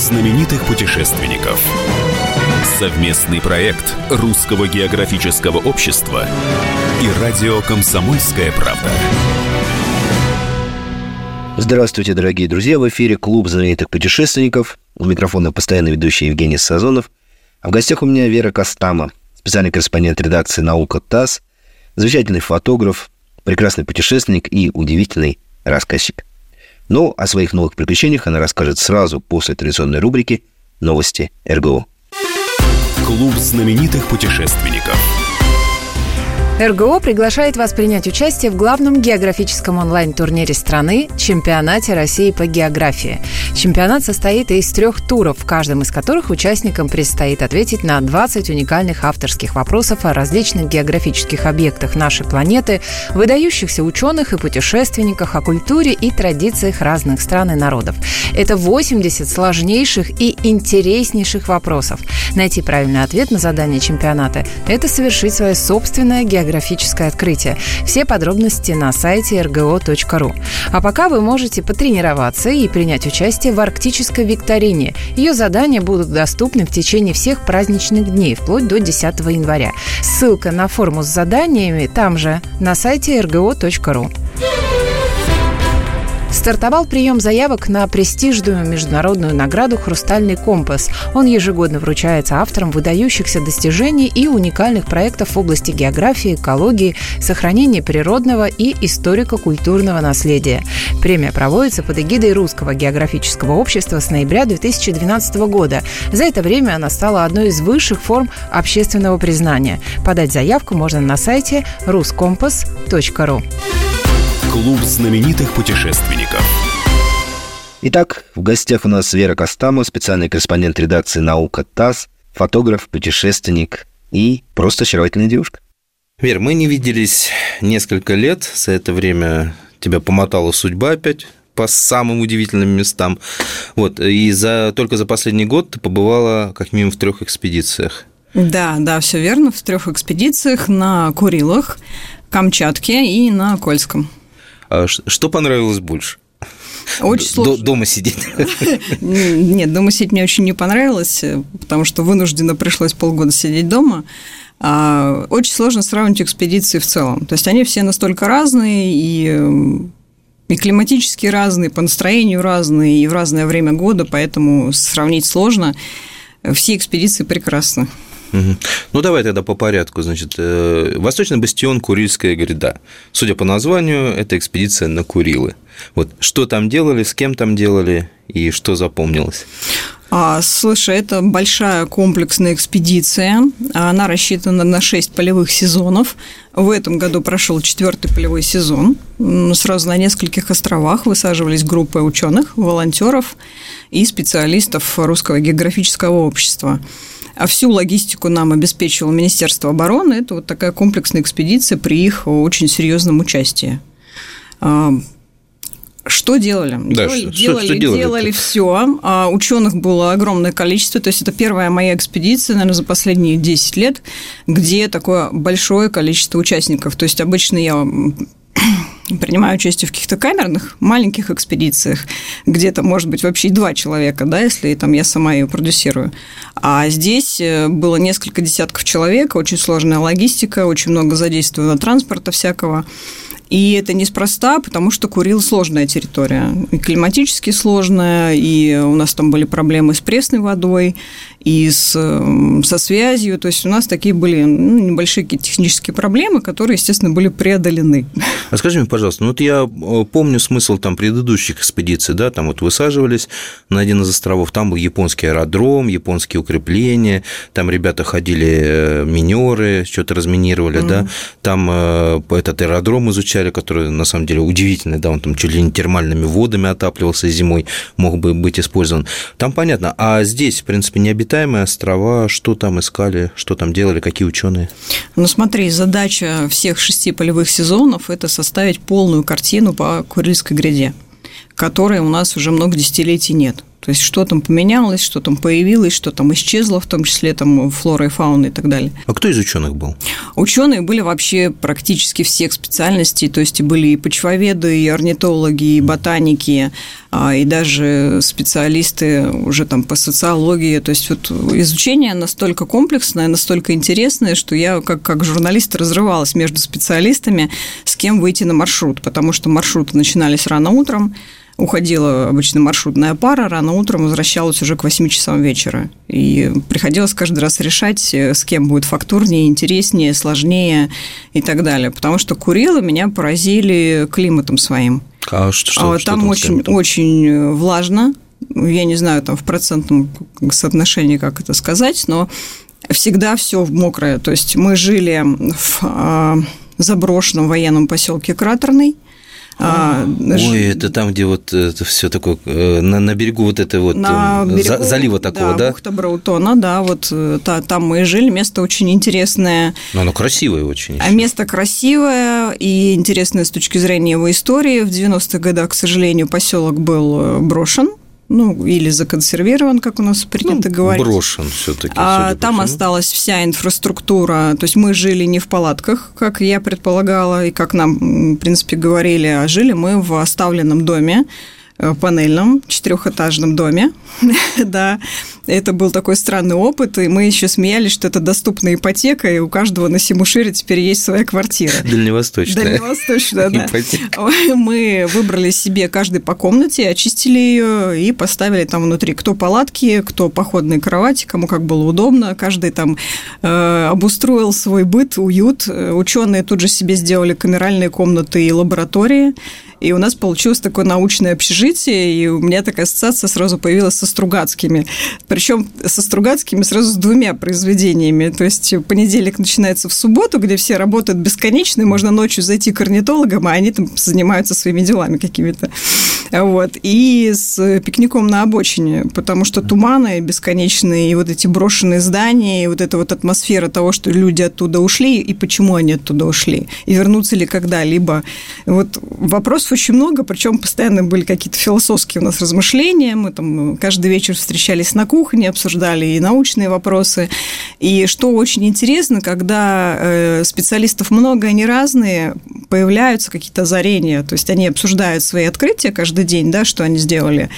знаменитых путешественников. Совместный проект Русского географического общества и радио «Комсомольская правда». Здравствуйте, дорогие друзья! В эфире Клуб знаменитых путешественников. У микрофона постоянно ведущий Евгений Сазонов. А в гостях у меня Вера Костама, специальный корреспондент редакции «Наука ТАСС», замечательный фотограф, прекрасный путешественник и удивительный рассказчик. Но о своих новых приключениях она расскажет сразу после традиционной рубрики «Новости РГО». Клуб знаменитых путешественников – РГО приглашает вас принять участие в главном географическом онлайн-турнире страны – Чемпионате России по географии. Чемпионат состоит из трех туров, в каждом из которых участникам предстоит ответить на 20 уникальных авторских вопросов о различных географических объектах нашей планеты, выдающихся ученых и путешественниках, о культуре и традициях разных стран и народов. Это 80 сложнейших и интереснейших вопросов. Найти правильный ответ на задание чемпионата – это совершить свое собственное географическое географическое открытие. Все подробности на сайте rgo.ru. А пока вы можете потренироваться и принять участие в арктической викторине. Ее задания будут доступны в течение всех праздничных дней, вплоть до 10 января. Ссылка на форму с заданиями там же, на сайте rgo.ru. Стартовал прием заявок на престижную международную награду «Хрустальный компас». Он ежегодно вручается авторам выдающихся достижений и уникальных проектов в области географии, экологии, сохранения природного и историко-культурного наследия. Премия проводится под эгидой Русского географического общества с ноября 2012 года. За это время она стала одной из высших форм общественного признания. Подать заявку можно на сайте ruskompass.ru. Клуб знаменитых путешественников. Итак, в гостях у нас Вера Костамо, специальный корреспондент редакции «Наука ТАСС», фотограф, путешественник и просто очаровательная девушка. Вер, мы не виделись несколько лет. За это время тебя помотала судьба опять по самым удивительным местам. Вот, и за, только за последний год ты побывала как минимум в трех экспедициях. Да, да, все верно, в трех экспедициях на Курилах, Камчатке и на Кольском. А что понравилось больше? Очень сложно. Дома сидеть? Нет, дома сидеть мне очень не понравилось, потому что вынужденно пришлось полгода сидеть дома. А, очень сложно сравнить экспедиции в целом. То есть они все настолько разные и и климатически разные, по настроению разные, и в разное время года, поэтому сравнить сложно. Все экспедиции прекрасны. Ну, давай тогда по порядку. Значит, э, Восточный бастион Курильская гряда. Судя по названию, это экспедиция на Курилы. Вот что там делали, с кем там делали и что запомнилось? А, слушай, это большая комплексная экспедиция. Она рассчитана на 6 полевых сезонов. В этом году прошел четвертый полевой сезон. Сразу на нескольких островах высаживались группы ученых, волонтеров и специалистов Русского географического общества. А всю логистику нам обеспечивало Министерство обороны. Это вот такая комплексная экспедиция при их очень серьезном участии. А, что делали? Да, делали, что, делали, что делали, делали все. А ученых было огромное количество. То есть это первая моя экспедиция, наверное, за последние 10 лет, где такое большое количество участников. То есть обычно я принимаю участие в каких-то камерных маленьких экспедициях, где-то, может быть, вообще и два человека, да, если там я сама ее продюсирую. А здесь э, было несколько десятков человек, очень сложная логистика, очень много задействовано транспорта всякого. И это неспроста, потому что Курил сложная территория. И климатически сложная, и у нас там были проблемы с пресной водой, и с, со связью. То есть у нас такие были ну, небольшие технические проблемы, которые, естественно, были преодолены. А скажи мне, пожалуйста, ну вот я э, помню смысл там предыдущих экспедиций, да, там вот высаживались на один из островов, там был японский аэродром, японские укрепления, там ребята ходили э, минеры, что-то разминировали, mm. да, там э, этот аэродром изучали, который на самом деле удивительный, да, он там чуть ли не термальными водами отапливался зимой, мог бы быть использован. Там понятно. А здесь, в принципе, необитаемые острова, что там искали, что там делали, какие ученые? Ну, смотри, задача всех шести полевых сезонов – это составить полную картину по Курильской гряде которой у нас уже много десятилетий нет. То есть, что там поменялось, что там появилось, что там исчезло, в том числе там флора и фауна и так далее. А кто из ученых был? Ученые были вообще практически всех специальностей, то есть были и почвоведы, и орнитологи, и ботаники, а, и даже специалисты уже там по социологии. То есть вот изучение настолько комплексное, настолько интересное, что я как, как журналист разрывалась между специалистами, с кем выйти на маршрут, потому что маршруты начинались рано утром, уходила обычно маршрутная пара, рано утром возвращалась уже к 8 часам вечера. И приходилось каждый раз решать, э, с кем будет фактурнее, интереснее, сложнее и так далее. Потому что Курилы меня поразили климатом своим. А что, что, а, что там, там очень, очень э, влажно. Я не знаю, там в процентном соотношении, как это сказать, но всегда все мокрое. То есть мы жили в а, заброшенном военном поселке Кратерный – а, Ой, это там, где вот это все такое, э, на, на берегу вот это вот на э, берегу, залива такого, да? Да, бухта Браутона, да, вот э, та, там мы и жили, место очень интересное. Но оно красивое очень. А место красивое и интересное с точки зрения его истории. В 90-х годах, к сожалению, поселок был брошен, ну, или законсервирован, как у нас принято ну, говорить. Брошен все-таки. А там осталась вся инфраструктура. То есть мы жили не в палатках, как я предполагала, и как нам, в принципе, говорили, а жили мы в оставленном доме Э, панельном четырехэтажном доме. да, это был такой странный опыт, и мы еще смеялись, что это доступная ипотека, и у каждого на Симушире теперь есть своя квартира. Дальневосточная. Дальневосточная, да. Мы выбрали себе каждый по комнате, очистили ее и поставили там внутри кто палатки, кто походные кровати, кому как было удобно. Каждый там э, обустроил свой быт, уют. Ученые тут же себе сделали камеральные комнаты и лаборатории. И у нас получилось такое научное общежитие, и у меня такая ассоциация сразу появилась со Стругацкими. Причем со Стругацкими сразу с двумя произведениями. То есть понедельник начинается в субботу, где все работают бесконечно, и можно ночью зайти к орнитологам, а они там занимаются своими делами какими-то. Вот. И с пикником на обочине, потому что туманы бесконечные, и вот эти брошенные здания, и вот эта вот атмосфера того, что люди оттуда ушли, и почему они оттуда ушли, и вернутся ли когда-либо. Вот вопрос очень много, причем постоянно были какие-то философские у нас размышления. Мы там каждый вечер встречались на кухне, обсуждали и научные вопросы. И что очень интересно, когда э, специалистов много, они разные, появляются какие-то озарения. То есть они обсуждают свои открытия каждый день, да, что они сделали.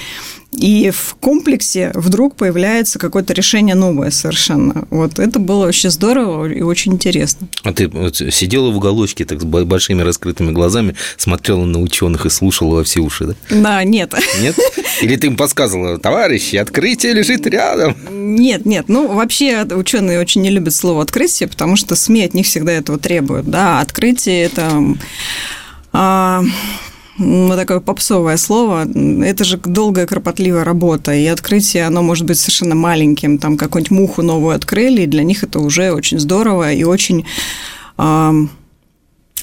И в комплексе вдруг появляется какое-то решение новое совершенно. Вот это было вообще здорово и очень интересно. А ты вот сидела в уголочке так с большими раскрытыми глазами, смотрела на ученых и слушала во все уши, да? Да, нет. Нет? Или ты им подсказывала, товарищи, открытие лежит рядом? Нет, нет. Ну, вообще ученые очень не любят слово открытие, потому что СМИ от них всегда этого требуют. Да, открытие это а, ну, такое попсовое слово, это же долгая, кропотливая работа, и открытие, оно может быть совершенно маленьким, там какую-нибудь муху новую открыли, и для них это уже очень здорово и очень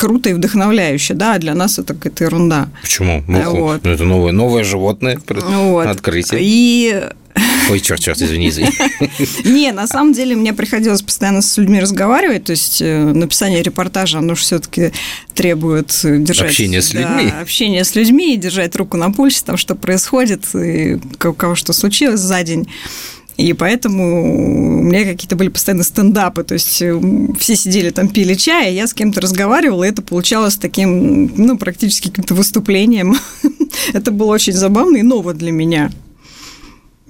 круто и вдохновляюще, да, а для нас это какая-то ерунда. Почему? Муху? Вот. Ну, это новое, новое животное, вот. открытие. И Ой, черт, черт, извини, извини. Не, на самом деле мне приходилось постоянно с людьми разговаривать, то есть э, написание репортажа, оно же все-таки требует держать... Общение с людьми. Да, общение с людьми, держать руку на пульсе, там, что происходит, и у кого что случилось за день. И поэтому у меня какие-то были постоянно стендапы, то есть э, все сидели там, пили чай, а я с кем-то разговаривала, и это получалось таким, ну, практически каким-то выступлением. это было очень забавно и ново для меня.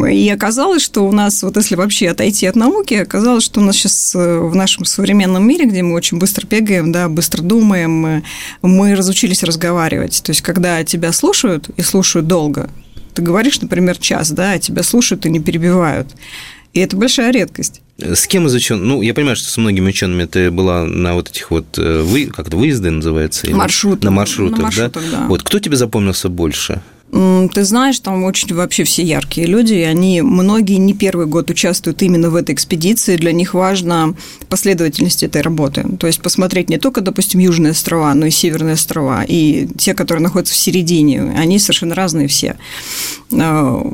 И оказалось, что у нас, вот если вообще отойти от науки, оказалось, что у нас сейчас э, в нашем современном мире, где мы очень быстро бегаем, да, быстро думаем, мы, мы разучились разговаривать. То есть, когда тебя слушают и слушают долго, ты говоришь, например, час, да, а тебя слушают и не перебивают. И это большая редкость. С кем из ученых? Ну, я понимаю, что с многими учеными ты была на вот этих вот э, вы, как это выезды называется? Маршрутах. На маршрутах, на маршрутах да? да. Вот кто тебе запомнился больше? Ты знаешь, там очень вообще все яркие люди, и они, многие не первый год участвуют именно в этой экспедиции, для них важна последовательность этой работы. То есть посмотреть не только, допустим, Южные острова, но и Северные острова, и те, которые находятся в середине, они совершенно разные все. А,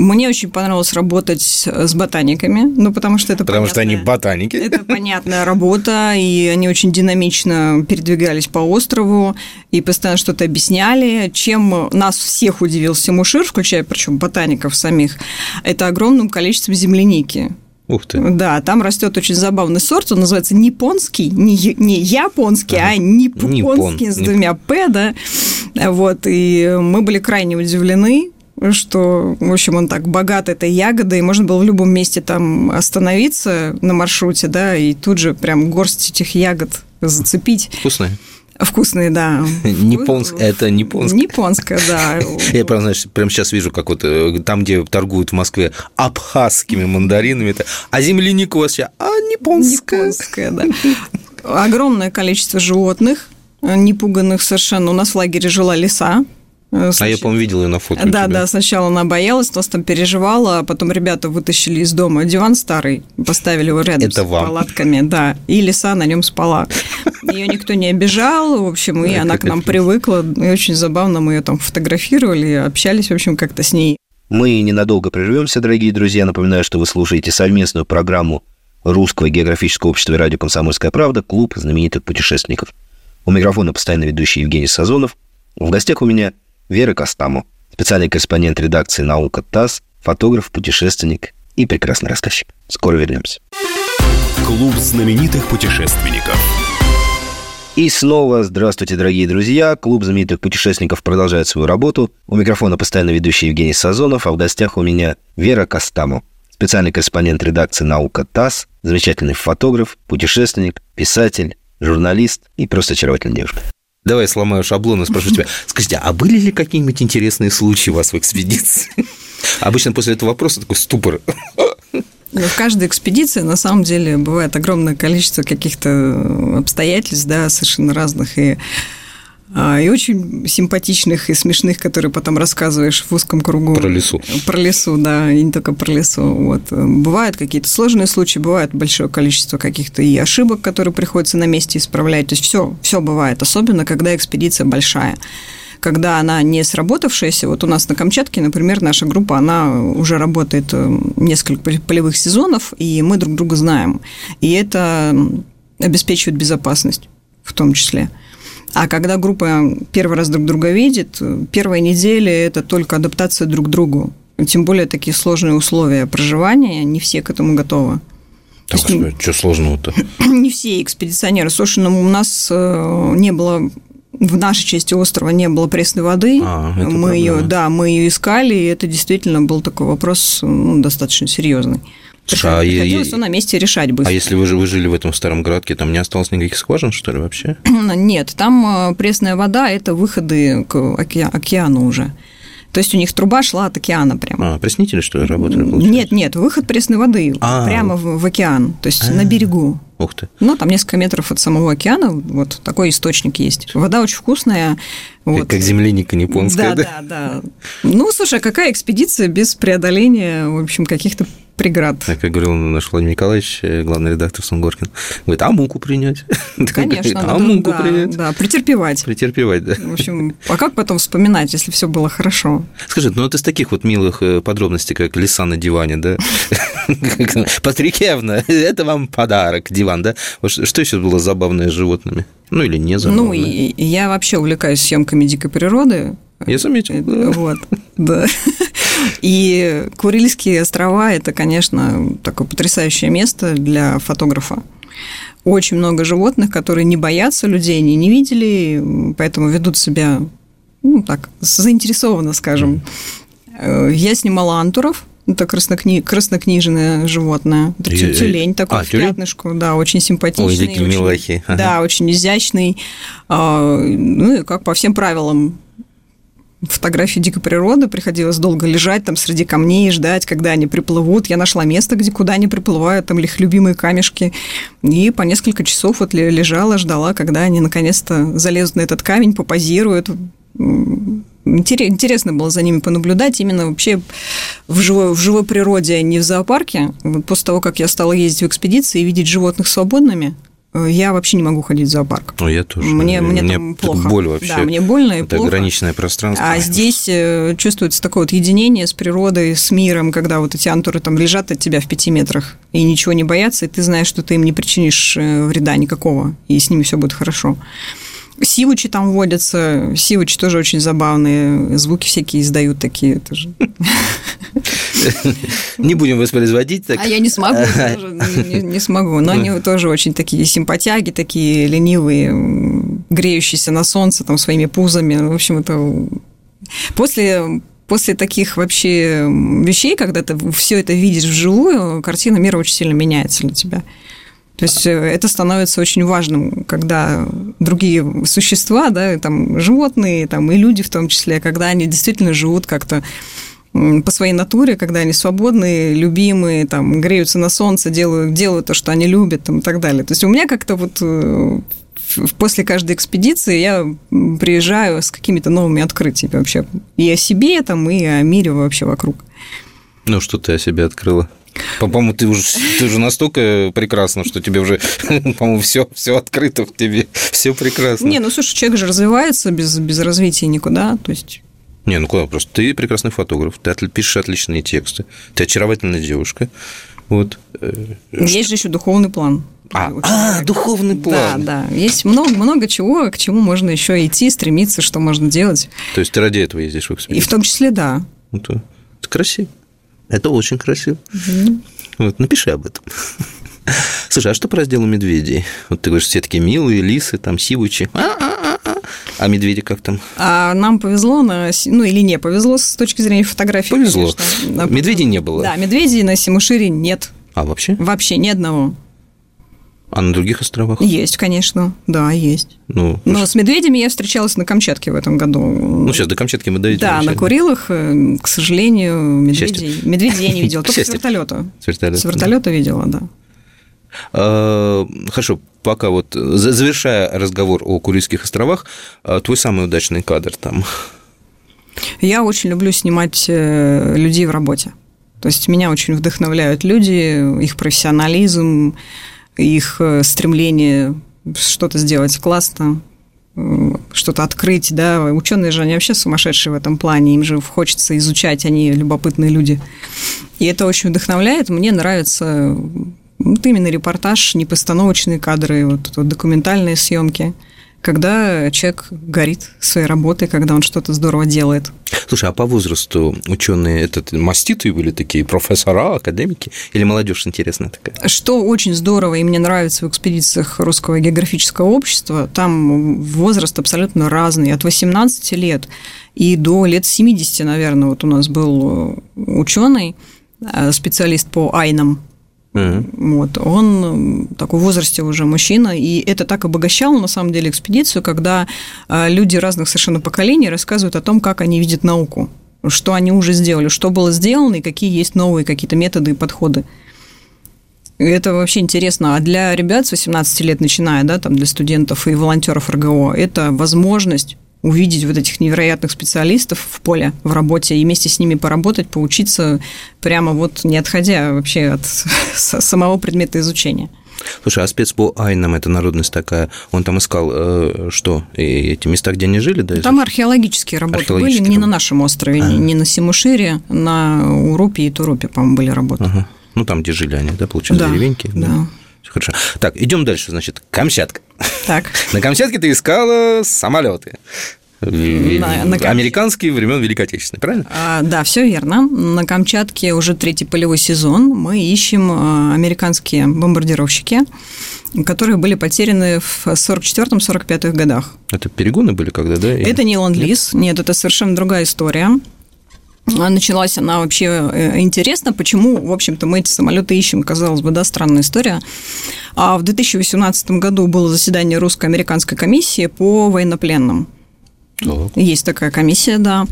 Мне очень понравилось работать с ботаниками, ну, потому что это Потому что они понятная- ботаники. Это понятная работа, и они очень динамично передвигались по острову и постоянно что-то объясняли. Чем нас всех удивил Симушир, включая причем ботаников самих, это огромным количеством земляники. Ух ты. Да, там растет очень забавный сорт, он называется нипонский, не, не японский, а Ниппон, нипонский с нип- двумя П, да. Вот, и мы были крайне удивлены, что, в общем, он так богат этой ягодой, и можно было в любом месте там остановиться на маршруте, да, и тут же прям горсть этих ягод зацепить. Вкусные. Вкусные, да. Японск- это японское. Японская, да. Я прям, знаешь, прям сейчас вижу, как вот э, там, где торгуют в Москве абхазскими мандаринами, это, а земляника у вас сейчас, а японская. Японская, да. Огромное количество животных, э, непуганных совершенно. У нас в лагере жила лиса. Э, А я, по-моему, видел ее на фото. Да, да, сначала она боялась, нас там переживала, а потом ребята вытащили из дома диван старый, поставили его рядом Это с вам. палатками, да, и лиса на нем спала. Ее никто не обижал, в общем, и она к нам привыкла, и очень забавно мы ее там фотографировали, общались, в общем, как-то с ней. Мы ненадолго прервемся, дорогие друзья. Напоминаю, что вы слушаете совместную программу Русского географического общества и радио «Комсомольская правда» «Клуб знаменитых путешественников». У микрофона постоянно ведущий Евгений Сазонов. В гостях у меня Вера Костамо, специальный корреспондент редакции «Наука ТАСС», фотограф, путешественник и прекрасный рассказчик. Скоро вернемся. Клуб знаменитых путешественников. И снова здравствуйте, дорогие друзья. Клуб знаменитых путешественников продолжает свою работу. У микрофона постоянно ведущий Евгений Сазонов, а в гостях у меня Вера Костамо, специальный корреспондент редакции «Наука ТАСС», замечательный фотограф, путешественник, писатель, журналист и просто очаровательная девушка. Давай я сломаю шаблон и спрошу тебя. Скажите, а были ли какие-нибудь интересные случаи у вас в экспедиции? Обычно после этого вопроса такой ступор. Но в каждой экспедиции на самом деле бывает огромное количество каких-то обстоятельств, да, совершенно разных и и очень симпатичных и смешных, которые потом рассказываешь в узком кругу. Про лесу. Про лесу, да, и не только про лесу. Вот. Бывают какие-то сложные случаи, бывает большое количество каких-то и ошибок, которые приходится на месте исправлять. То есть все, все бывает, особенно когда экспедиция большая когда она не сработавшаяся, вот у нас на Камчатке, например, наша группа, она уже работает э, несколько полевых сезонов, и мы друг друга знаем. И это обеспечивает безопасность в том числе. А когда группа первый раз друг друга видит, первая неделя – это только адаптация друг к другу. Тем более такие сложные условия проживания, не все к этому готовы. Так, что сложного-то? Не все экспедиционеры. Слушай, ну, у нас э, не было в нашей части острова не было пресной воды. А, мы ее, проблема. да, мы ее искали, и это действительно был такой вопрос ну, достаточно серьезный. Слушай, а Приходилось его на месте решать быстро. А если вы, же- вы жили в этом старом городке, там не осталось никаких скважин, что ли, вообще? Нет, там э, пресная вода – это выходы к оке- океану уже. То есть у них труба шла от океана прямо. А, приснители, что ли, работали? получается? Нет, нет, выход пресной воды А. прямо в, в океан, то есть на берегу. Ух ты. Ну, там несколько метров от самого океана вот такой источник есть. Вода очень вкусная. Вот. Как, как земляника японская, да, да? да, да. Ну, слушай, а какая экспедиция без преодоления, в общем, каких-то преград? Так, как говорил наш Владимир Николаевич, э, главный редактор Сунгоркин, говорит, а муку принять? Конечно, а надо, муку принять? да, претерпевать. Претерпевать, да. В общем, а как потом вспоминать, если все было хорошо? Скажи, ну вот из таких вот милых э, подробностей, как леса на диване, да? Патрикевна, это вам подарок, диван, да? Что еще было забавное с животными? Ну или не забавное? Ну, и, я вообще увлекаюсь съемками дикой природы. Я заметил. Да. Вот, да. И Курильские острова – это, конечно, такое потрясающее место для фотографа. Очень много животных, которые не боятся людей, они не видели, поэтому ведут себя, ну, так, заинтересованно, скажем. Э, Я снимала антуров, это краснокни... краснокнижное животное. Это тю- тюлень такой а, в тюлень? пятнышку, да, очень симпатичный. Ой, такие очень- милахи. Ага. Да, очень изящный. А, Ну и как по всем правилам фотографии дикой природы приходилось долго лежать там среди камней и ждать, когда они приплывут. Я нашла место, где куда они приплывают, там их любимые камешки. И по несколько часов вот ле- лежала, ждала, когда они наконец-то залезут на этот камень, попозируют. Интересно было за ними понаблюдать именно вообще в живой, в живой природе, а не в зоопарке. После того, как я стала ездить в экспедиции и видеть животных свободными, я вообще не могу ходить в зоопарк. Ну, я тоже. Мне, мне, мне там плохо. боль вообще. Да, мне больно и Это плохо. ограниченное пространство. А здесь э, чувствуется такое вот единение с природой, с миром, когда вот эти антуры там лежат от тебя в пяти метрах и ничего не боятся, и ты знаешь, что ты им не причинишь э, вреда никакого, и с ними все будет хорошо. Сивучи там водятся, сивучи тоже очень забавные, звуки всякие издают такие тоже. Не будем воспроизводить. Так. А я не смогу, тоже не, не смогу. Но они тоже очень такие симпатяги, такие ленивые, греющиеся на солнце там своими пузами. В общем, это после после таких вообще вещей, когда ты все это видишь вживую, картина мира очень сильно меняется для тебя. То есть э, это становится очень важным, когда другие существа, да, там животные, там и люди в том числе, когда они действительно живут как-то по своей натуре, когда они свободные, любимые, там, греются на солнце, делают, делают то, что они любят там, и так далее. То есть у меня как-то вот э, после каждой экспедиции я приезжаю с какими-то новыми открытиями вообще и о себе, там, и о мире вообще вокруг. Ну, что ты о себе открыла? По-моему, ты уже, ты уже настолько прекрасна, что тебе уже, по-моему, все, все открыто в тебе, все прекрасно. Не, ну слушай, человек же развивается без, без развития никуда, то есть не, ну куда просто? Ты прекрасный фотограф, ты пишешь отличные тексты, ты очаровательная девушка. Вот. Есть же еще духовный план. А, а духовный план. Да, да. Есть много, много чего, к чему можно еще идти, стремиться, что можно делать. То есть ты ради этого ездишь в экспедицию? И в том числе, да. Это, это красиво. Это очень красиво. Mm-hmm. Вот, напиши об этом. Слушай, а что по разделу медведей? Вот ты говоришь, все такие милые, лисы, там, сивучи. А медведи как там? А нам повезло, на, ну или не повезло с точки зрения фотографии. Повезло. Конечно. Медведей не было? Да, медведей на Симушире нет. А вообще? Вообще ни одного. А на других островах? Есть, конечно, да, есть. Ну, Но с медведями я встречалась на Камчатке в этом году. Ну, сейчас до Камчатки мы дойдем. Да, на Курилах, э, к сожалению, медведей, медведей я не видела, только с вертолета. С вертолета. С вертолета видела, да. А, хорошо, пока вот завершая разговор о Курильских островах, а, твой самый удачный кадр там? Я очень люблю снимать э, людей в работе. То есть меня очень вдохновляют люди, их профессионализм, их э, стремление что-то сделать классно, что-то открыть, да, ученые же, они вообще сумасшедшие в этом плане, им же хочется изучать, они любопытные люди. И это очень вдохновляет, мне нравится вот именно репортаж, не постановочные кадры, вот, вот документальные съемки когда человек горит своей работой, когда он что-то здорово делает. Слушай, а по возрасту ученые этот маститые были такие профессора, академики или молодежь интересная такая? Что очень здорово и мне нравится в экспедициях Русского географического общества, там возраст абсолютно разный, от 18 лет и до лет 70, наверное. Вот у нас был ученый, э, специалист по айнам, Mm-hmm. Вот, он такой в возрасте уже мужчина, и это так обогащало, на самом деле, экспедицию, когда а, люди разных совершенно поколений рассказывают о том, как они видят науку, что они уже сделали, что было сделано, и какие есть новые какие-то методы и подходы. Это вообще интересно. А для ребят с 18 лет, начиная, да, там, для студентов и волонтеров РГО, это возможность увидеть вот этих невероятных специалистов в поле, в работе, и вместе с ними поработать, поучиться, прямо вот не отходя вообще от самого предмета изучения. Слушай, а спец по Айнам, это народность такая, он там искал э, что? И эти места, где они жили, да? Там археологические работы археологические были, не на нашем острове, ага. не на Симушире, на Урупе и Турупе, по-моему, были работы. Ага. Ну, там, где жили они, да, получается, да, деревеньки? Да. да. Хорошо. Так, идем дальше. Значит, Камчатка. Так. На Камчатке ты искала самолеты. На, на Американские времен Великой Отечественной, правильно? А, да, все верно. На Камчатке уже третий полевой сезон. Мы ищем а, американские бомбардировщики, которые были потеряны в 44-45 годах. Это перегоны были когда, да? Это не ленд-лиз. Нет? Нет, это совершенно другая история. Началась она вообще э, интересно, почему, в общем-то, мы эти самолеты ищем, казалось бы, да, странная история. А в 2018 году было заседание русско-американской комиссии по военнопленным. Так. Есть такая комиссия, да.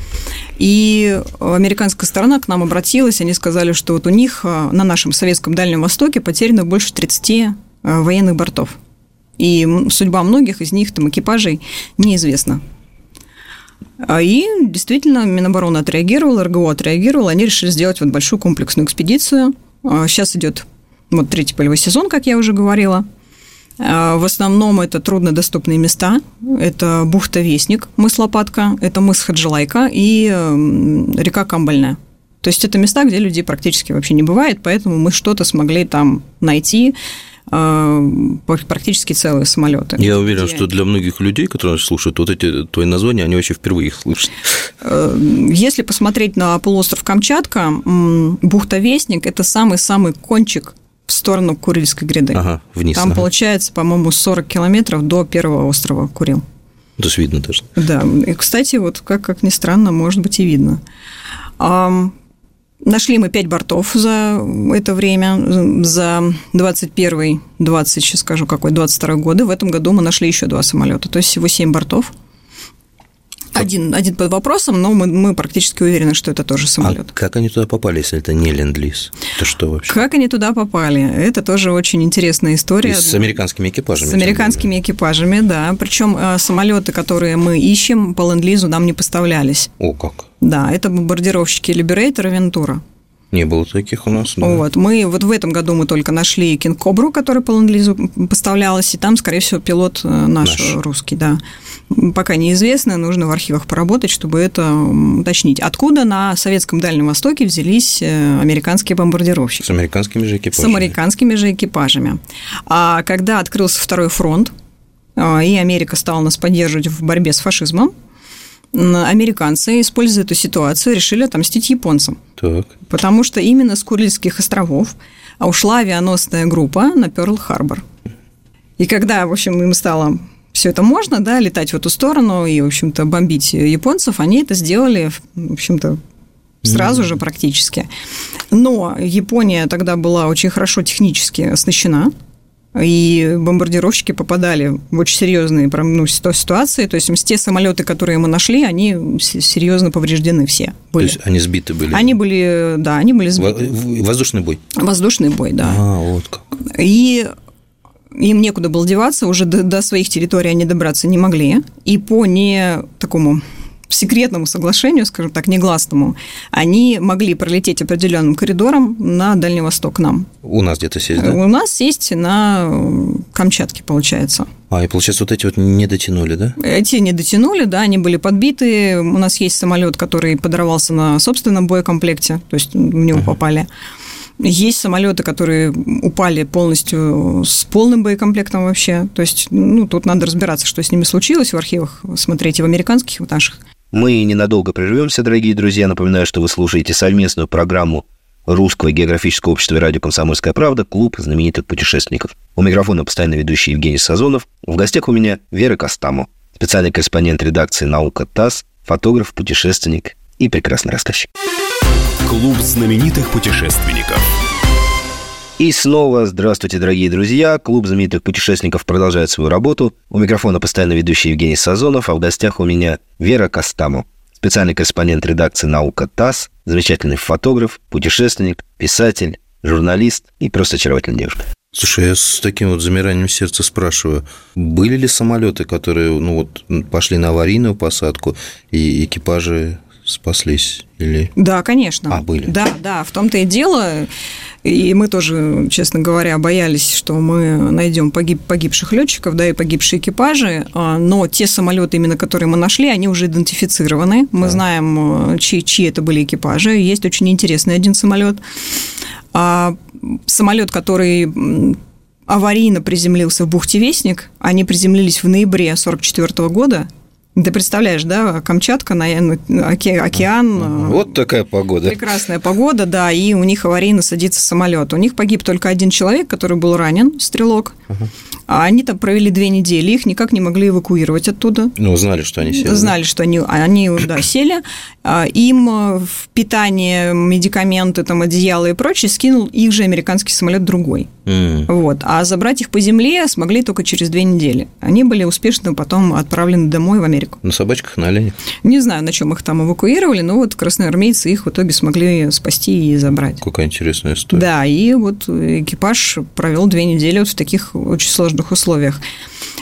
И американская сторона к нам обратилась, они сказали, что вот у них э, на нашем советском Дальнем Востоке потеряно больше 30 э, военных бортов. И судьба многих из них, там, экипажей, неизвестна. А, и действительно Минобороны отреагировал, РГО отреагировал, они решили сделать вот большую комплексную экспедицию. Сейчас а, идет вот третий полевой сезон, как я уже говорила. В основном это труднодоступные места. Это бухта Вестник, мыс Лопатка, это мыс Хаджилайка и река Камбальная. То есть это места, где людей практически вообще не бывает, поэтому мы что-то смогли там найти практически целые самолеты. Я уверен, где... что для многих людей, которые нас слушают, вот эти твои названия, они вообще впервые их слышат. Если посмотреть на полуостров Камчатка, бухта Вестник – это самый-самый кончик в сторону Курильской гряды. Ага, вниз. Там ага. получается, по-моему, 40 километров до первого острова Курил. То есть видно даже. Да, и, кстати, вот как, как ни странно, может быть и видно. Нашли мы 5 бортов за это время, за 21 20, сейчас скажу какой, 22 годы. В этом году мы нашли еще два самолета, то есть всего 7 бортов. Один, один под вопросом, но мы, мы практически уверены, что это тоже самолет. А как они туда попали, если это не ленд-лиз? Это что вообще? Как они туда попали? Это тоже очень интересная история. И с американскими экипажами. С американскими экипажами, да. Причем э, самолеты, которые мы ищем по ленд-лизу, нам не поставлялись. О, как? Да, это бомбардировщики Liberator и Ventura. Не было таких у нас. Да. Вот. Мы вот в этом году мы только нашли Кинг-Кобру, который по ленд поставлялась, и там, скорее всего, пилот э, наш, наш. русский, да. Пока неизвестно, нужно в архивах поработать, чтобы это уточнить. Откуда на советском Дальнем Востоке взялись э, американские бомбардировщики? С американскими же экипажами. С американскими же экипажами. А когда открылся второй фронт, э, и Америка стала нас поддерживать в борьбе с фашизмом, американцы, используя эту ситуацию, решили отомстить японцам. Так. Потому что именно с Курильских островов ушла авианосная группа на Пёрл-Харбор. И когда, в общем, им стало все это можно, да, летать в эту сторону и, в общем-то, бомбить японцев, они это сделали, в общем-то, сразу же практически. Но Япония тогда была очень хорошо технически оснащена, и бомбардировщики попадали в очень серьезные ну, ситуации. То есть те самолеты, которые мы нашли, они серьезно повреждены все. Были. То есть они сбиты были? Они были, да, они были сбиты. Воздушный бой? Воздушный бой, да. А, вот как. И им некуда было деваться, уже до, до своих территорий они добраться не могли. И по не такому секретному соглашению, скажем так, негласному, они могли пролететь определенным коридором на Дальний Восток к нам. У нас где-то сесть, да? У нас сесть на Камчатке, получается. А, и получается, вот эти вот не дотянули, да? Эти не дотянули, да, они были подбиты. У нас есть самолет, который подорвался на собственном боекомплекте, то есть в него uh-huh. попали. Есть самолеты, которые упали полностью с полным боекомплектом вообще. То есть, ну, тут надо разбираться, что с ними случилось в архивах, смотреть и в американских, и в наших. Мы ненадолго прервемся, дорогие друзья. Напоминаю, что вы слушаете совместную программу Русского географического общества и радио «Комсомольская правда» «Клуб знаменитых путешественников». У микрофона постоянно ведущий Евгений Сазонов. В гостях у меня Вера Костамо, специальный корреспондент редакции «Наука ТАСС», фотограф, путешественник и прекрасный рассказчик. Клуб знаменитых путешественников. И снова здравствуйте, дорогие друзья. Клуб знаменитых путешественников продолжает свою работу. У микрофона постоянно ведущий Евгений Сазонов, а в гостях у меня Вера Костамо, специальный корреспондент редакции «Наука ТАСС», замечательный фотограф, путешественник, писатель, журналист и просто очаровательная девушка. Слушай, я с таким вот замиранием сердца спрашиваю, были ли самолеты, которые ну вот, пошли на аварийную посадку, и экипажи спаслись? Или... Да, конечно. А, были? Да, да, в том-то и дело. И мы тоже, честно говоря, боялись, что мы найдем погиб, погибших летчиков, да, и погибшие экипажи, а, но те самолеты, именно которые мы нашли, они уже идентифицированы. Мы да. знаем, э, чьи, чьи это были экипажи. Есть очень интересный один самолет. А самолет, который аварийно приземлился в бухте Вестник, они приземлились в ноябре 1944 года, ты представляешь, да, Камчатка, океан. Э, вот такая погода. Прекрасная погода, да, и у них аварийно садится самолет. У них погиб только один человек, который был ранен, стрелок. Uh-huh. А они там провели две недели, их никак не могли эвакуировать оттуда. Ну, знали, что они сели. Знали, что они, они да, сели. А, им э, в питание, медикаменты, там, одеяло и прочее скинул их же американский самолет другой. Mm. Вот. А забрать их по земле смогли только через две недели. Они были успешно потом отправлены домой в Америку. На собачках, на оленях? Не знаю, на чем их там эвакуировали, но вот красноармейцы их в итоге смогли спасти и забрать. Какая интересная история. Да, и вот экипаж провел две недели вот в таких очень сложных условиях.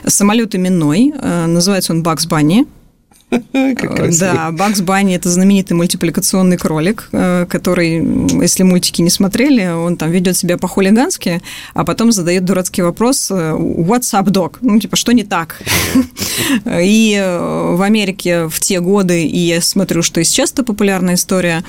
Самолет именной, э, называется он Бакс Банни. Да, Бакс Банни – это знаменитый мультипликационный кролик, э, который, если мультики не смотрели, он там ведет себя по-хулигански, а потом задает дурацкий вопрос э, «What's up, dog?» Ну, типа, что не так? И э, в Америке в те годы, и я смотрю, что и сейчас это популярная история,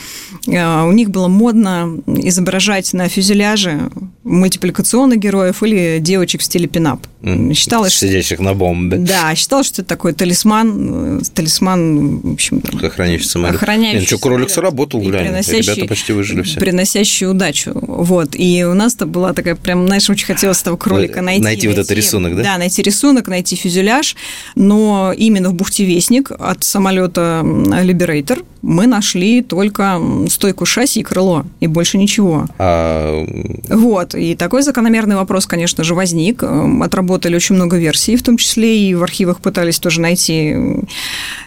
у них было модно изображать на фюзеляже мультипликационных героев или девочек в стиле пинап. Считалось, Сидящих на бомбе. Да, считалось, что это такой талисман, талисман, в общем, там, охраняющий самолет. Охраняющий Нет, что, кролик сработал, глянь, ребята почти выжили все. Приносящий удачу. Вот. И у нас-то была такая прям, знаешь, очень хотелось этого кролика найти. Найти, вот этот рисунок, да? Да, найти рисунок, найти фюзеляж, но именно в бухте Вестник от самолета Liberator мы нашли только стойку шасси и крыло, и больше ничего. А... Вот, и такой закономерный вопрос, конечно же, возник. Отработали очень много версий, в том числе и в архивах пытались тоже найти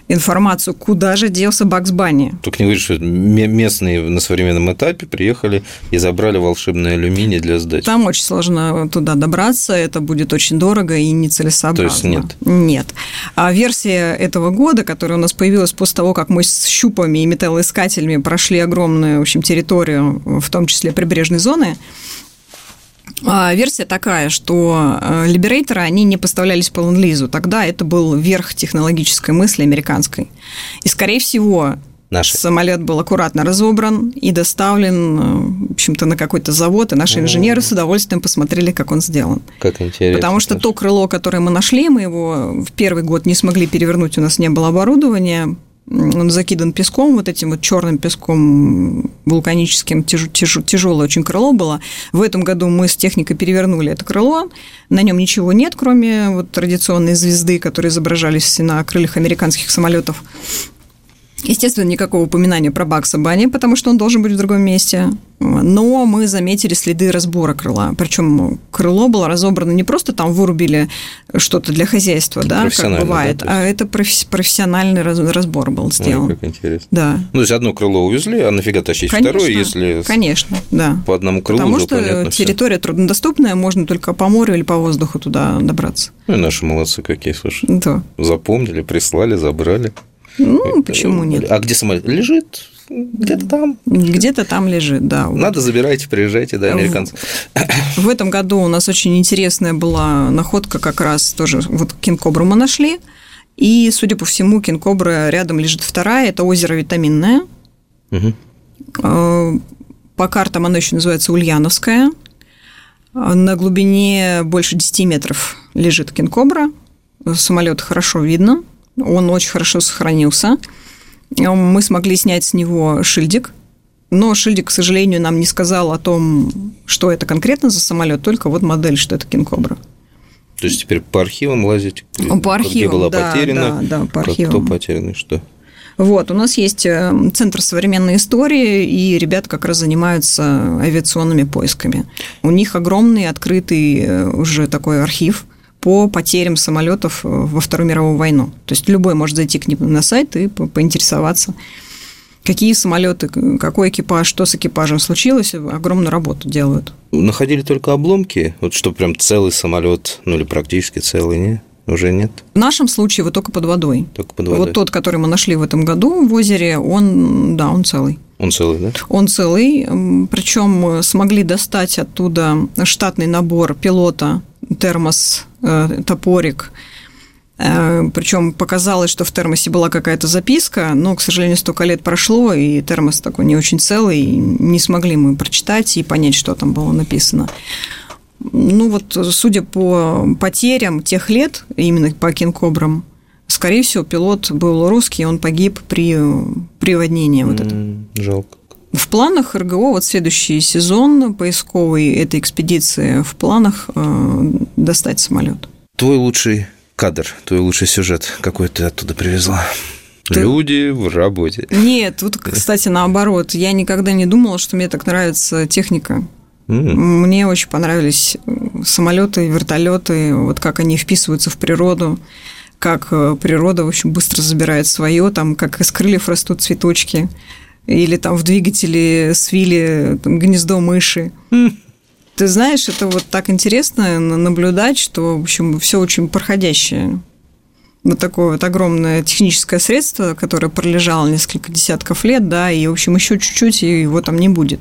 информацию, куда же делся Бакс Банни. Только не говоришь, что местные на современном этапе приехали и забрали волшебный алюминий для сдачи. Там очень сложно туда добраться, это будет очень дорого и нецелесообразно. То есть нет? Нет. А версия этого года, которая у нас появилась после того, как мы с щупами и металлоискателями прошли огромную, в общем, территорию, в том числе прибрежной зоны, версия такая, что э, либерейторы, они не поставлялись по ленд Тогда это был верх технологической мысли американской. И, скорее всего, Наши. Самолет был аккуратно разобран и доставлен, э, в общем-то, на какой-то завод, и наши инженеры с удовольствием посмотрели, как он сделан. Как интересно. Потому что то крыло, которое мы нашли, мы его в первый год не смогли перевернуть, у нас не было оборудования, он закидан песком, вот этим вот черным песком вулканическим, тяж, тяж, тяжелое очень крыло было. В этом году мы с техникой перевернули это крыло, на нем ничего нет, кроме вот традиционной звезды, которые изображались на крыльях американских самолетов. Естественно, никакого упоминания про Бакса Банни, потому что он должен быть в другом месте. Но мы заметили следы разбора крыла. Причем крыло было разобрано не просто там вырубили что-то для хозяйства, да, как бывает, да, а это профессиональный разбор был сделан. Ой, как интересно. Да. Ну, то есть одно крыло увезли, а нафига тащить конечно, второе, если конечно, да. по одному крылу Потому уже что понятно территория все. труднодоступная, можно только по морю или по воздуху туда добраться. Ну и наши молодцы какие, слушай. Да. Запомнили, прислали, забрали. Ну, почему нет? А где самолет? Лежит где-то там. Где-то там лежит, да. Надо, забирайте, приезжайте, да, американцы. В этом году у нас очень интересная была находка как раз тоже, вот кинкобру мы нашли, и, судя по всему, кинкобра рядом лежит вторая, это озеро Витаминное. Угу. По картам оно еще называется Ульяновская. На глубине больше 10 метров лежит кинкобра. Самолет хорошо видно он очень хорошо сохранился. Мы смогли снять с него шильдик, но шильдик, к сожалению, нам не сказал о том, что это конкретно за самолет, только вот модель, что это Кинкобра. То есть теперь по архивам лазить? По архивам, где была да, потеряна, да, да, по архивам. кто потерян и что? Вот, у нас есть э, Центр современной истории, и ребята как раз занимаются авиационными поисками. У них огромный открытый э, уже такой архив – по потерям самолетов э, во Вторую мировую войну. То есть любой может зайти к ним на сайт и поинтересоваться, какие самолеты, какой экипаж, что с экипажем случилось, огромную работу делают. Находили только обломки, вот что прям целый самолет, ну или практически целый, не? Уже нет? В нашем случае вот только под водой. Только под водой. Вот тот, который мы нашли в этом году в озере, он, да, он целый. Он целый, да? Он целый, причем смогли достать оттуда штатный набор пилота термос, э, топорик. Э, Причем показалось, что в термосе была какая-то записка, но, к сожалению, столько лет прошло, и термос такой не очень целый, не смогли мы прочитать и понять, что там было написано. Ну вот, судя по потерям тех лет, именно по кинкобрам, скорее всего, пилот был русский, он погиб при приводнении вот это. Жалко. В планах РГО вот следующий сезон поисковый этой экспедиции в планах э, достать самолет. Твой лучший кадр, твой лучший сюжет, какой ты оттуда привезла? Ты... Люди в работе. Нет, тут, кстати, наоборот. Я никогда не думала, что мне так нравится техника. Mm. Мне очень понравились самолеты, вертолеты, вот как они вписываются в природу, как э, природа, в общем, быстро забирает свое, там, как из крыльев растут цветочки или там в двигателе свили там, гнездо мыши. Ты знаешь, это вот так интересно наблюдать, что, в общем, все очень проходящее. вот такое вот огромное техническое средство, которое пролежало несколько десятков лет, да, и, в общем, еще чуть-чуть, и его там не будет.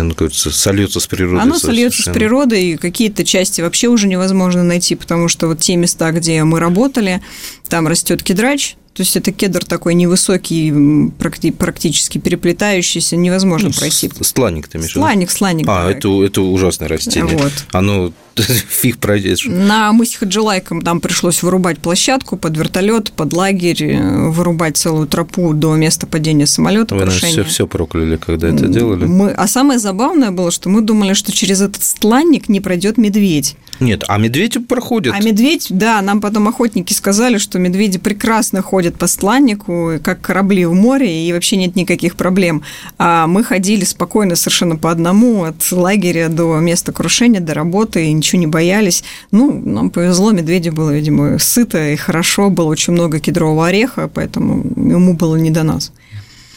Оно, кажется, сольется с природой. Оно сольется с природой, и какие-то части вообще уже невозможно найти, потому что вот те места, где мы работали, там растет кедрач, то есть это кедр такой невысокий, практически переплетающийся, невозможно ну, пройти. Сланник ты имеешь? Сланник, сланник. А, это, это ужасное растение. Вот. Оно фиг пройдешь. На мысе Хаджилайка там пришлось вырубать площадку под вертолет, под лагерь, э, вырубать целую тропу до места падения самолета. Вы, наверное, все, все прокляли, когда это делали. Мы... А самое забавное было, что мы думали, что через этот стланник не пройдет медведь. Нет, а медведи проходят. А медведь, да, нам потом охотники сказали, что медведи прекрасно ходят по стланнику, как корабли в море, и вообще нет никаких проблем. А мы ходили спокойно совершенно по одному от лагеря до места крушения, до работы, и ничего не боялись. Ну, нам повезло, медведю было, видимо, сыто и хорошо, было очень много кедрового ореха, поэтому ему было не до нас.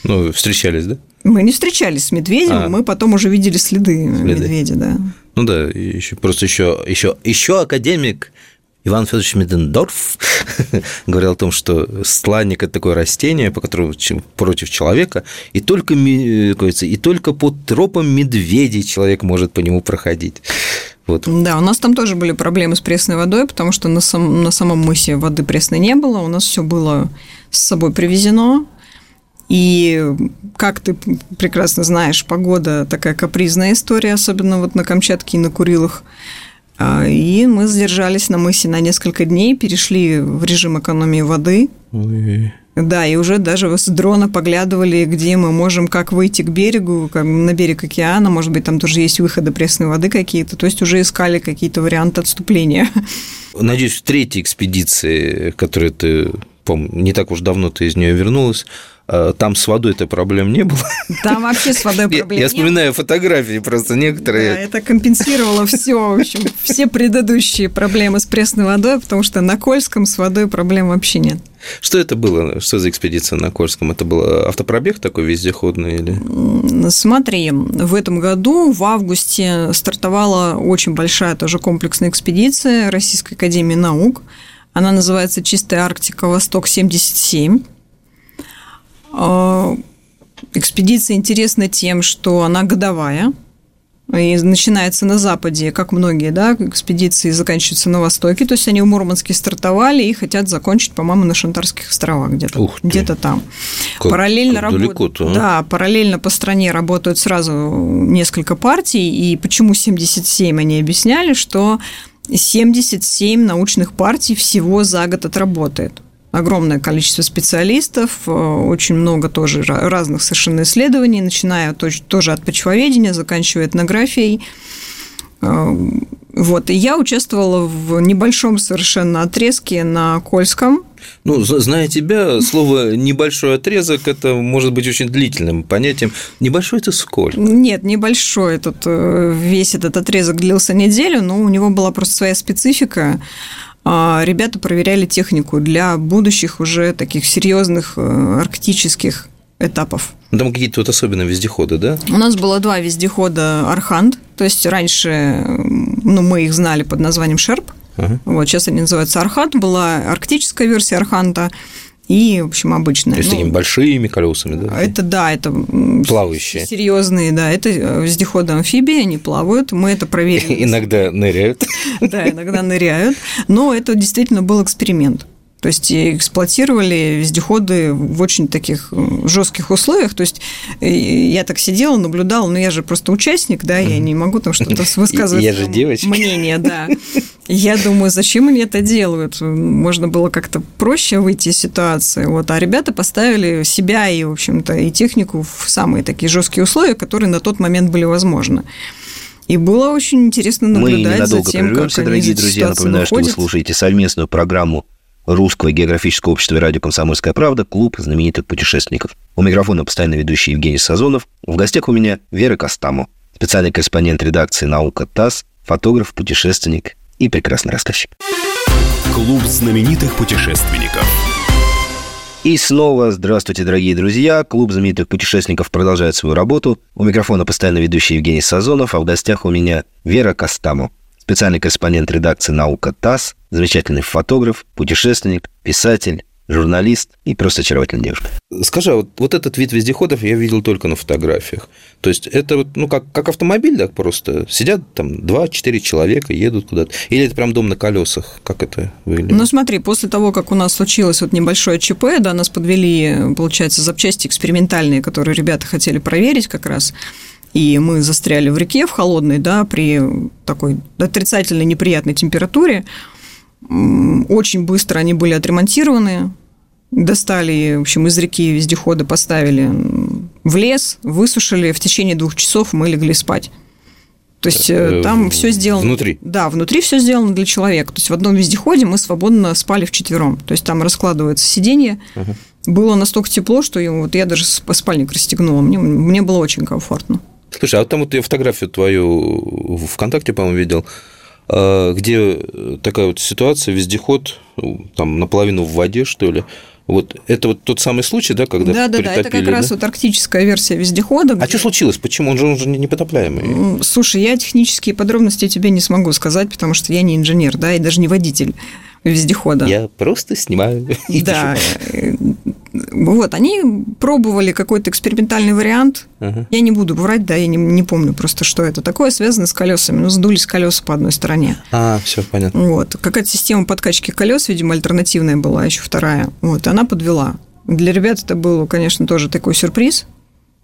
Ну, встречались, да? Мы не встречались с медведем, а. мы потом уже видели следы, следы. медведя, да. Ну да, еще, просто еще, еще, еще академик Иван Федорович Медендорф говорил о том, что стланник – это такое растение, по которому против человека, и только, и только под тропом медведей человек может по нему проходить. Вот. Да, у нас там тоже были проблемы с пресной водой, потому что на, сам, на самом мысе воды пресной не было, у нас все было с собой привезено, и, как ты прекрасно знаешь, погода такая капризная история, особенно вот на Камчатке и на Курилах. А, и мы задержались на мысе на несколько дней, перешли в режим экономии воды. Ой. Да, и уже даже с дрона поглядывали, где мы можем как выйти к берегу, как на берег океана, может быть, там тоже есть выходы пресной воды какие-то, то есть уже искали какие-то варианты отступления. Надеюсь, в третьей экспедиции, которую ты, помню, не так уж давно ты из нее вернулась, там с водой это проблем не было. Там вообще с водой проблем Я, я вспоминаю фотографии просто некоторые. Да, это компенсировало все, в общем, все предыдущие проблемы с пресной водой, потому что на Кольском с водой проблем вообще нет. Что это было? Что за экспедиция на Кольском? Это был автопробег такой вездеходный или? Смотри, в этом году в августе стартовала очень большая тоже комплексная экспедиция Российской Академии Наук. Она называется «Чистая Арктика. Восток-77». А, экспедиция интересна тем, что она годовая, и начинается на Западе, как многие, да, экспедиции заканчиваются на Востоке, то есть они в Мурманске стартовали и хотят закончить, по-моему, на Шантарских островах где-то, где-то там. Как, параллельно как работают, а? да, параллельно по стране работают сразу несколько партий, и почему 77 они объясняли, что 77 научных партий всего за год отработает огромное количество специалистов, э, очень много тоже разных совершенно исследований, начиная тоже от почвоведения, заканчивая этнографией. Э, вот, и я участвовала в небольшом совершенно отрезке на Кольском. Ну, зная тебя, слово «небольшой отрезок» – это может быть очень длительным понятием. Небольшой – это сколько? Нет, небольшой. Этот, э, весь этот отрезок длился неделю, но у него была просто своя специфика. А, ребята проверяли технику для будущих уже таких серьезных э, арктических этапов. Ну, там какие-то вот особенные вездеходы, да? У нас было два вездехода «Архант», то есть раньше ну, мы их знали под названием «Шерп», uh-huh. вот, сейчас они называются «Архант», была арктическая версия «Арханта», и, в общем, обычная. То есть, ну, такими большими колесами, да? Это, да, это... Плавающие. Серьезные, да, это вездеходы амфибии, они плавают, мы это проверили. Иногда ныряют. Да, иногда ныряют, но это действительно был эксперимент. То есть эксплуатировали вездеходы в очень таких жестких условиях. То есть я так сидела, наблюдала, но я же просто участник, да, я не могу там что-то высказывать. Я же девочка. Мнение, да. Я думаю, зачем они это делают? Можно было как-то проще выйти из ситуации. Вот. А ребята поставили себя и, в общем-то, и технику в самые такие жесткие условия, которые на тот момент были возможны. И было очень интересно наблюдать Мы ненадолго за тем, как дорогие друзья. Напоминаю, выходят. что вы слушаете совместную программу Русского географического общества и радио «Комсомольская правда» клуб знаменитых путешественников. У микрофона постоянно ведущий Евгений Сазонов. В гостях у меня Вера Костамо, специальный корреспондент редакции «Наука ТАСС», фотограф, путешественник и прекрасный рассказчик. Клуб знаменитых путешественников. И снова здравствуйте, дорогие друзья. Клуб знаменитых путешественников продолжает свою работу. У микрофона постоянно ведущий Евгений Сазонов, а в гостях у меня Вера Костамо, специальный корреспондент редакции «Наука ТАСС», замечательный фотограф, путешественник, писатель, журналист и просто очаровательная девушка. Скажи, а вот, вот этот вид вездеходов я видел только на фотографиях. То есть это вот, ну, как, как автомобиль, да, просто сидят там 2-4 человека, едут куда-то. Или это прям дом на колесах? Как это выглядит? Ну, смотри, после того, как у нас случилось вот небольшое ЧП, да, нас подвели, получается, запчасти экспериментальные, которые ребята хотели проверить как раз, и мы застряли в реке, в холодной, да, при такой отрицательной неприятной температуре. Очень быстро они были отремонтированы, достали, в общем, из реки вездеходы, поставили в лес, высушили, в течение двух часов мы легли спать. То есть э, там все сделано. Внутри? Да, внутри все сделано для человека. То есть в одном вездеходе мы свободно спали вчетвером. То есть там раскладывается сиденье. Угу. Было настолько тепло, что вот я даже спальник расстегнула. Мне, мне было очень комфортно. Слушай, а вот там вот я фотографию твою в ВКонтакте, по-моему, видел. А, где такая вот ситуация, вездеход там наполовину в воде, что ли, вот это вот тот самый случай, да, когда да, да, да, это как да? раз вот арктическая версия вездехода. А где... что случилось? Почему он же, он же непотопляемый? Слушай, я технические подробности тебе не смогу сказать, потому что я не инженер, да, и даже не водитель вездехода. Я просто снимаю. Да. Вот, они пробовали какой-то экспериментальный вариант. Uh-huh. Я не буду врать, да, я не, не помню просто, что это такое, связано с колесами. Ну, сдулись колеса по одной стороне. А, все понятно. Вот. Какая-то система подкачки колес, видимо, альтернативная была, еще вторая. Вот, она подвела. Для ребят это был, конечно, тоже такой сюрприз.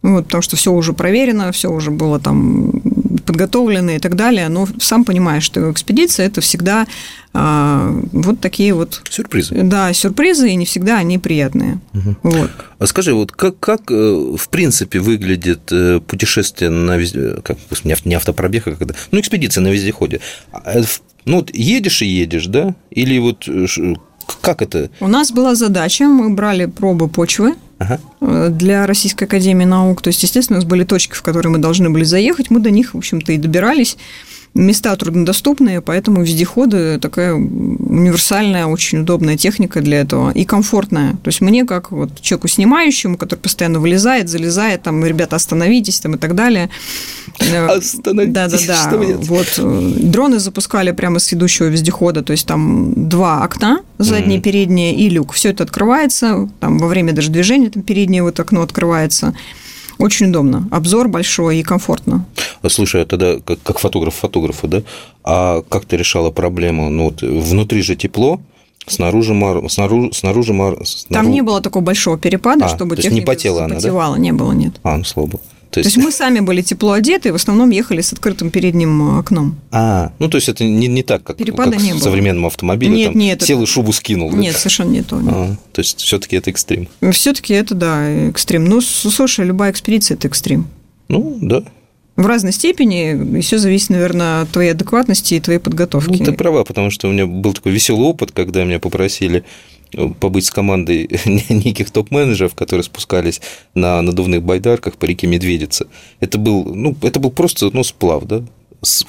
Вот, потому что все уже проверено, все уже было там подготовлены и так далее, но сам понимаешь, что экспедиция это всегда а, вот такие вот сюрпризы. Да, сюрпризы, и не всегда они приятные. Угу. Вот. А скажи, вот как, как э, в принципе выглядит э, путешествие на везде, как не автопробег, а когда, ну экспедиция на вездеходе? А, э, ну вот едешь и едешь, да? Или вот как это? У нас была задача, мы брали пробы почвы ага. для Российской Академии Наук. То есть, естественно, у нас были точки, в которые мы должны были заехать. Мы до них, в общем-то, и добирались места труднодоступные, поэтому вездеходы такая универсальная, очень удобная техника для этого и комфортная. То есть мне, как вот человеку снимающему, который постоянно вылезает, залезает, там, ребята, остановитесь, там, и так далее. Э, остановитесь. Да, да, да. Вот э, дроны запускали прямо с ведущего вездехода, то есть там два окна, заднее, mm-hmm. переднее и люк. Все это открывается, там во время даже движения там переднее вот окно открывается. Очень удобно. Обзор большой и комфортно. Слушай, а тогда как, как фотограф фотографа, да? А как ты решала проблему? Ну, вот внутри же тепло, Снаружи мар, снаружи, снаружи мар. Снаружи... Там не было такого большого перепада, а, чтобы то есть не потела она, да? не было, нет. А, ну слава богу. То есть... то есть мы сами были тепло одеты, и в основном ехали с открытым передним окном. А, ну то есть это не, не так, как, Перепада как не в было. современном автомобиле. Нет, там нет. Сел и шубу скинул. Нет, да? совершенно не то. А, то есть все-таки это экстрим. Все-таки это, да, экстрим. Ну, слушай, любая экспедиция – это экстрим. Ну, да. В разной степени, и все зависит, наверное, от твоей адекватности и твоей подготовки. Ну, ты права, потому что у меня был такой веселый опыт, когда меня попросили побыть с командой неких топ-менеджеров, которые спускались на надувных байдарках по реке Медведица. Это был, ну, это был просто ну, сплав, да,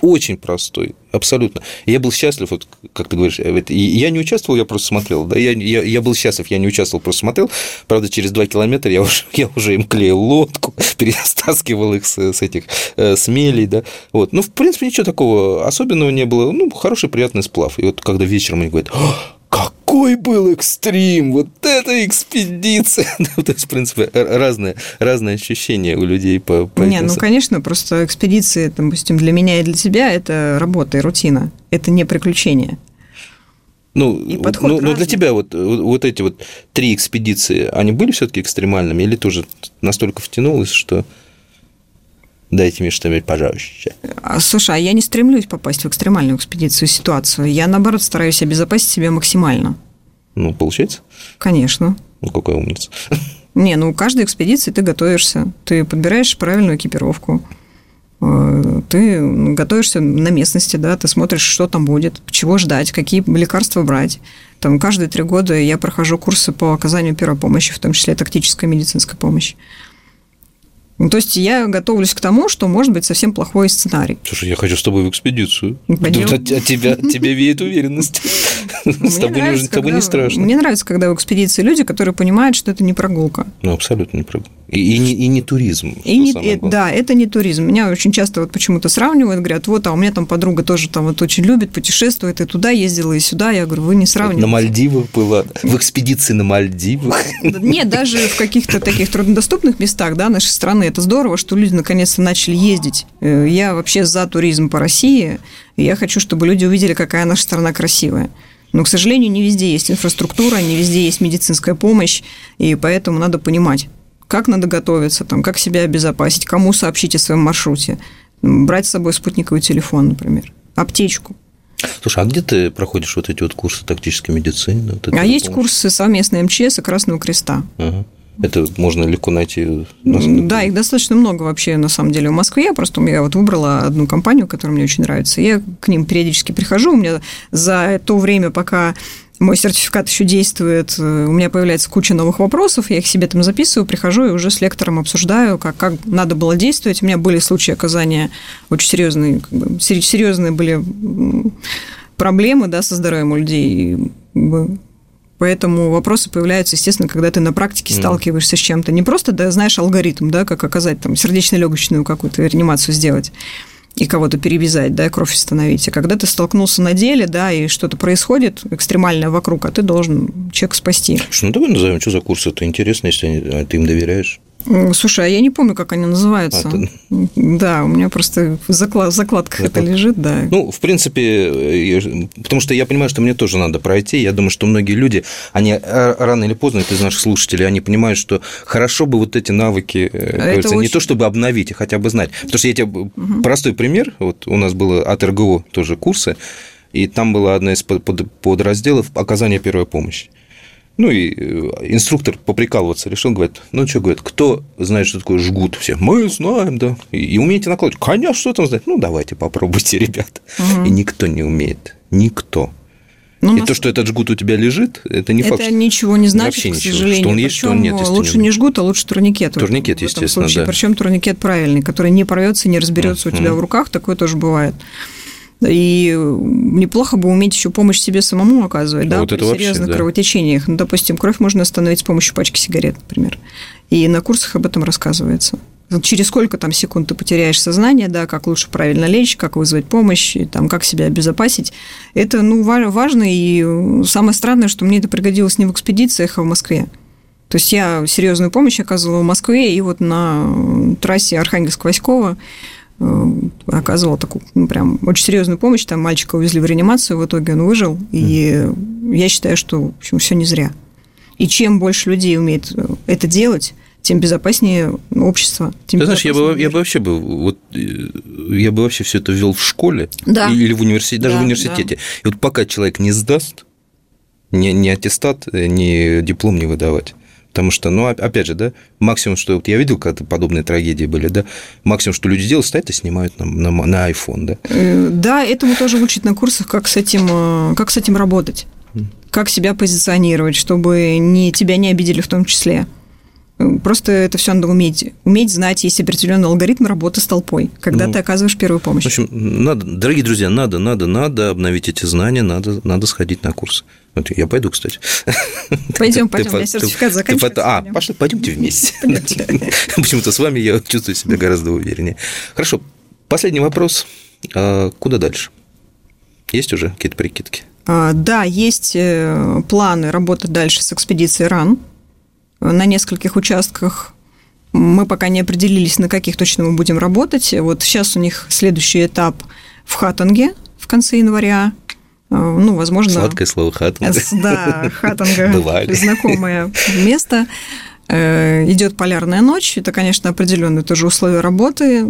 очень простой, абсолютно. Я был счастлив, вот, как ты говоришь, я не участвовал, я просто смотрел, да, я, я, я был счастлив, я не участвовал, просто смотрел. Правда, через два километра я уже, я уже им клеил лодку, перестаскивал их с, с этих э, с мелей, да. Вот. Ну, в принципе, ничего такого особенного не было. Ну, хороший, приятный сплав. И вот когда вечером они говорят, какой был экстрим, вот это экспедиция. Ну, то есть, в принципе, разные, разные ощущения у людей по, по Не, ну, конечно, просто экспедиции, допустим, для меня и для тебя – это работа и рутина, это не приключение. Ну, ну, ну для тебя вот, вот эти вот три экспедиции, они были все-таки экстремальными, или тоже настолько втянулось, что Дайте мне что-нибудь пожалуйста. А, слушай, а я не стремлюсь попасть в экстремальную экспедицию, ситуацию. Я, наоборот, стараюсь обезопасить себя максимально. Ну, получается? Конечно. Ну, какая умница. Не, ну, каждой экспедиции ты готовишься. Ты подбираешь правильную экипировку. Э, ты готовишься на местности, да, ты смотришь, что там будет, чего ждать, какие лекарства брать. Там каждые три года я прохожу курсы по оказанию первой помощи, в том числе тактическая медицинская помощь. Ну, то есть я готовлюсь к тому, что может быть совсем плохой сценарий. Слушай, я хочу с тобой в экспедицию. Пойдем. От, от тебя, тебе веет уверенность. С тобой, не, тобой не страшно. Мне нравится, когда в экспедиции люди, которые понимают, что это не прогулка. Ну, абсолютно не прогулка. И, и, не, и не туризм. И не, и, да, это не туризм. Меня очень часто вот почему-то сравнивают, говорят, вот, а у меня там подруга тоже там вот очень любит, путешествует, и туда ездила, и сюда. Я говорю, вы не сравниваете. На Мальдивах была, в экспедиции на Мальдивах. Нет, даже в каких-то таких труднодоступных местах, да, нашей страны. Это здорово, что люди наконец-то начали ездить. Э, я вообще за туризм по России, и я хочу, чтобы люди увидели, какая наша страна красивая. Но, к сожалению, не везде есть инфраструктура, не везде есть медицинская помощь, и поэтому надо понимать, как надо готовиться, там, как себя обезопасить, кому сообщить о своем маршруте. Брать с собой спутниковый телефон, например, аптечку. Слушай, а где ты проходишь вот эти вот курсы тактической медицины? Вот а есть курсы совместные МЧС и Красного Креста. Ага. Это можно легко найти? Да, их достаточно много вообще, на самом деле, в Москве. Я просто я вот выбрала одну компанию, которая мне очень нравится. Я к ним периодически прихожу. У меня за то время, пока мой сертификат еще действует, э, у меня появляется куча новых вопросов, я их себе там записываю, прихожу и уже с лектором обсуждаю, как, как надо было действовать. У меня были случаи оказания очень серьезные, как бы, серьезные были проблемы да, со здоровьем у людей. Поэтому вопросы появляются, естественно, когда ты на практике сталкиваешься с чем-то. Не просто да, знаешь алгоритм, да, как оказать там сердечно-легочную какую-то реанимацию сделать и кого-то перевязать, да, кровь остановить. А когда ты столкнулся на деле, да, и что-то происходит экстремальное вокруг, а ты должен человека спасти. Ну давай назовем, что за курсы, это интересно, если а ты им доверяешь. Слушай, а я не помню, как они называются. А, ты... Да, у меня просто заклад, закладка это лежит, да. Ну, в принципе, потому что я понимаю, что мне тоже надо пройти. Я думаю, что многие люди, они э, рано или поздно, это из наших слушателей, они понимают, что хорошо бы вот эти навыки, э, кажется, очень... не то чтобы обновить, а хотя бы знать. Потому что я тебе угу. простой пример, вот у нас было от РГО тоже курсы, и там была одна из подразделов оказания первой помощи. Ну и э, инструктор поприкалываться решил, говорит, ну что, говорит, кто знает, что такое жгут? Все, мы знаем, да. И, умеете накладывать? Конечно, что там знать? Ну, давайте попробуйте, ребята. Угу. И никто не умеет. Никто. Ну, и нас... то, что этот жгут у тебя лежит, это не это факт. Это ничего не значит, Вообще к сожалению. Что он есть, что он нет. Лучше не жгут, а лучше турникет. Турникет, естественно, да. Причем турникет правильный, который не порвется, не разберется у тебя в руках, такое тоже бывает. И неплохо бы уметь еще помощь себе самому оказывать, да, вот при серьезных вообще, да. кровотечениях. Ну, допустим, кровь можно остановить с помощью пачки сигарет, например. И на курсах об этом рассказывается. Через сколько там секунд ты потеряешь сознание, да, как лучше правильно лечь, как вызвать помощь, и, там, как себя обезопасить. Это ну, важно, и самое странное, что мне это пригодилось не в экспедициях, а в Москве. То есть я серьезную помощь оказывала в Москве, и вот на трассе Архангельск-Васькова Э, оказывал такую ну, прям очень серьезную помощь. Там мальчика увезли в реанимацию, в итоге он выжил. И mm. я считаю, что в общем, все не зря. И чем больше людей умеет э, это делать, тем безопаснее общество. Тем Ты знаешь, я бы, я бы вообще бы вот э, я бы вообще все это ввел в школе да. или в университете, даже да, в университете. Да. И вот пока человек не сдаст, ни, ни аттестат, ни диплом не выдавать. Потому что, ну, опять же, да, максимум, что вот я видел, когда подобные трагедии были, да, максимум, что люди делают, стоят и снимают на, на, на iPhone, да. Э, да, этому тоже учат на курсах, как с этим, э, как с этим работать, как себя позиционировать, чтобы не, тебя не обидели в том числе. Просто это все надо уметь. Уметь знать, есть определенный алгоритм работы с толпой, когда ну, ты оказываешь первую помощь. В общем, надо, дорогие друзья, надо, надо, надо обновить эти знания, надо, надо сходить на курс. Вот я пойду, кстати. Пойдем, пойдем, у меня сертификат заканчивается. А, пошли, пойдемте вместе. Почему-то с вами я чувствую себя гораздо увереннее. Хорошо, последний вопрос. А куда дальше? Есть уже какие-то прикидки? А, да, есть э, планы работать дальше с экспедицией РАН на нескольких участках. Мы пока не определились, на каких точно мы будем работать. Вот сейчас у них следующий этап в Хаттанге в конце января. Э, ну, возможно... Сладкое слово Хаттанга. Да, Хаттанга. Бывали. Знакомое место. Э, идет полярная ночь. Это, конечно, определенные тоже условия работы.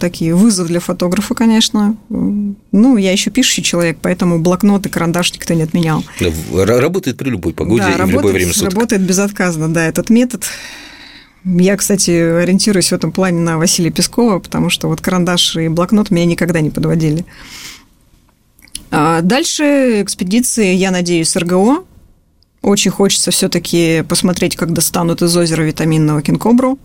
Такие вызов для фотографа, конечно. Ну, я еще пишущий человек, поэтому блокнот и карандаш никто не отменял. Работает при любой погоде да, и работает, в любое время суток. Работает безотказно, да, этот метод. Я, кстати, ориентируюсь в этом плане на Василия Пескова, потому что вот карандаш и блокнот меня никогда не подводили. А дальше экспедиции, я надеюсь, РГО. Очень хочется все-таки посмотреть, как достанут из озера витаминного кинкобру.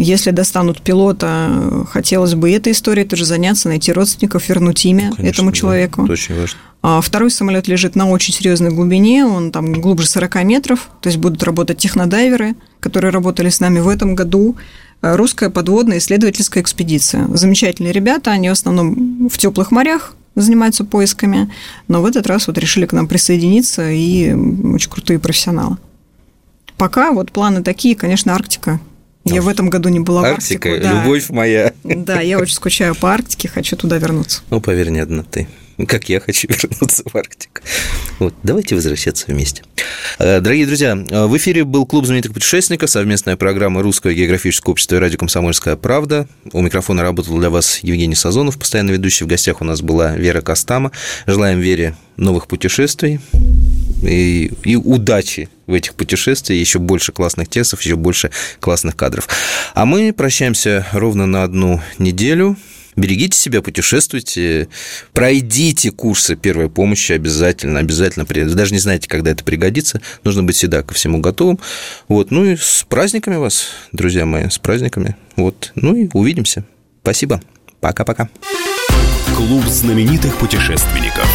Если достанут пилота, хотелось бы этой историей тоже заняться, найти родственников, вернуть имя Конечно, этому да, человеку. это очень важно. А Второй самолет лежит на очень серьезной глубине, он там глубже 40 метров, то есть будут работать технодайверы, которые работали с нами в этом году. Русская подводная исследовательская экспедиция. Замечательные ребята, они в основном в теплых морях занимаются поисками, но в этот раз вот решили к нам присоединиться и очень крутые профессионалы. Пока вот планы такие, конечно, Арктика. Я в этом году не была в Арктика, Арктику. да. любовь моя. Да, я очень скучаю по Арктике, хочу туда вернуться. Ну, поверь, не одна ты. Как я хочу вернуться в Арктику. Вот, давайте возвращаться вместе. Э, Дорогие друзья, э, в эфире был Клуб знаменитых путешественников, совместная программа Русского географического общества и радио «Комсомольская правда». У микрофона работал для вас Евгений Сазонов, постоянно ведущий. В гостях у нас была Вера Костама. Желаем Вере новых путешествий и, и удачи в этих путешествиях, еще больше классных текстов, еще больше классных кадров. А мы прощаемся ровно на одну неделю. Берегите себя, путешествуйте, пройдите курсы первой помощи обязательно, обязательно. Даже не знаете, когда это пригодится. Нужно быть всегда ко всему готовым. Вот. Ну и с праздниками вас, друзья мои, с праздниками. Вот. Ну и увидимся. Спасибо. Пока-пока. Клуб знаменитых путешественников.